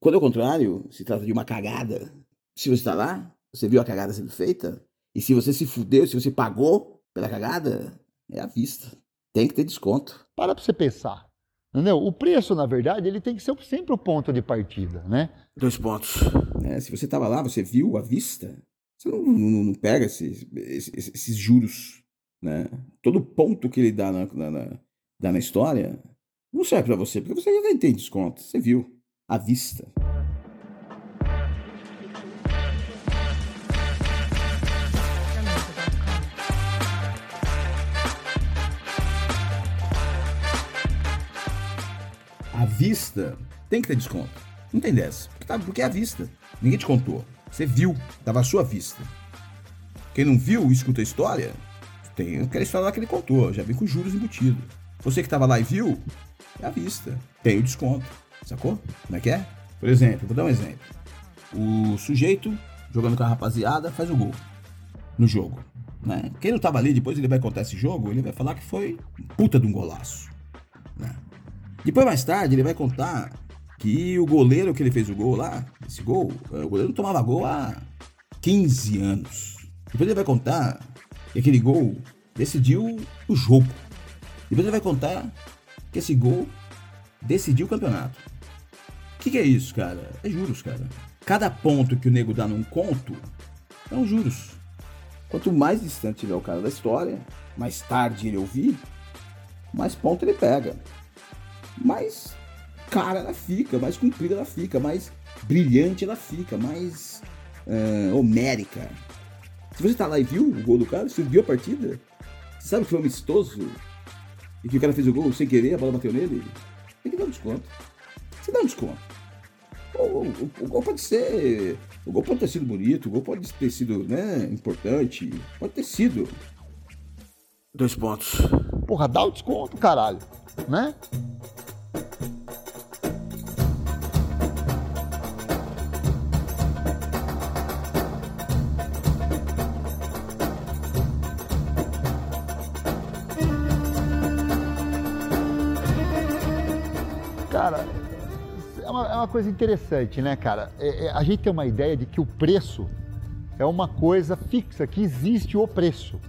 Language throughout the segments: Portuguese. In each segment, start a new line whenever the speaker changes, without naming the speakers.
Quando ao contrário, se trata de uma cagada. Se você está lá, você viu a cagada sendo feita, e se você se fudeu, se você pagou pela cagada, é à vista. Tem que ter desconto.
Para pra você pensar. Entendeu? O preço, na verdade, ele tem que ser sempre o ponto de partida, né?
Dois pontos. É, se você estava lá, você viu à vista, você não, não, não pega esses, esses, esses, juros. Né? Todo ponto que ele dá na, na, na, dá na história não serve para você, porque você já tem desconto. Você viu à vista. À vista tem que ter desconto. Não tem dessa. Porque, tá, porque é à vista. Ninguém te contou. Você viu. Tava à sua vista. Quem não viu, escuta a história. Tem aquela história lá que ele contou. Já vem com juros embutidos. Você que tava lá e viu, é à vista. Tem o desconto. Sacou? Como é que é? Por exemplo, vou dar um exemplo. O sujeito, jogando com a rapaziada, faz o gol no jogo. Né? Quem não tava ali, depois ele vai contar esse jogo, ele vai falar que foi puta de um golaço. Né? Depois, mais tarde, ele vai contar que o goleiro que ele fez o gol lá, esse gol, é, o goleiro tomava gol há 15 anos. Depois ele vai contar que aquele gol decidiu o jogo. Depois ele vai contar que esse gol decidiu o campeonato. O que, que, é isso, cara? É juros, cara. Cada ponto que o nego dá num conto é um juros. Quanto mais distante tiver o cara da história, mais tarde ele ouvir, mais ponto ele pega mais cara ela fica, mais comprida ela fica, mais brilhante ela fica, mais uh, homérica. Se você tá lá e viu o gol do cara, você viu a partida, você sabe que foi amistoso e que o cara fez o gol sem querer, a bola bateu nele, tem que dar um desconto. Você dá um desconto. O, o, o, gol pode ser. O gol pode ter sido bonito, o gol pode ter sido né, importante, pode ter sido. Dois pontos.
Porra, dá o desconto, caralho. Né? Cara, uma, é uma, coisa interessante, né, cara? É, é, a gente tem uma ideia de que o preço é uma coisa fixa, que existe o preço,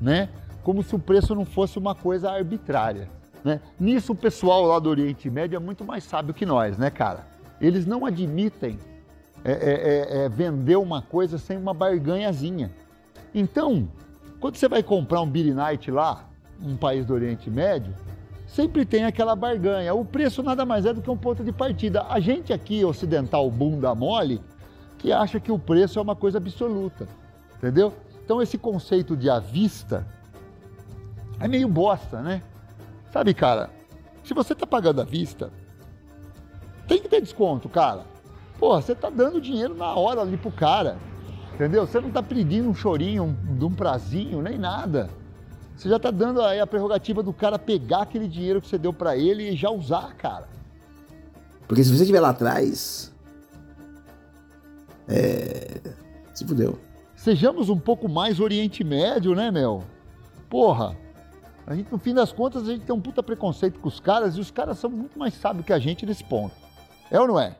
né? Como se o preço não fosse uma coisa arbitrária. Né? Nisso o pessoal lá do Oriente Médio é muito mais sábio que nós, né, cara? Eles não admitem é, é, é, é vender uma coisa sem uma barganhazinha. Então, quando você vai comprar um Billy Knight lá, um país do Oriente Médio, sempre tem aquela barganha. O preço nada mais é do que um ponto de partida. A gente aqui, ocidental bunda mole, que acha que o preço é uma coisa absoluta, entendeu? Então esse conceito de à vista é meio bosta, né? Sabe, cara, se você tá pagando à vista, tem que ter desconto, cara. Porra, você tá dando dinheiro na hora ali pro cara, entendeu? Você não tá pedindo um chorinho, um, um prazinho, nem nada. Você já tá dando aí a prerrogativa do cara pegar aquele dinheiro que você deu para ele e já usar, cara.
Porque se você estiver lá atrás, é... se fudeu.
Sejamos um pouco mais Oriente Médio, né, meu? Porra, a gente, no fim das contas, a gente tem um puta preconceito com os caras e os caras são muito mais sábios que a gente nesse ponto. É ou não é?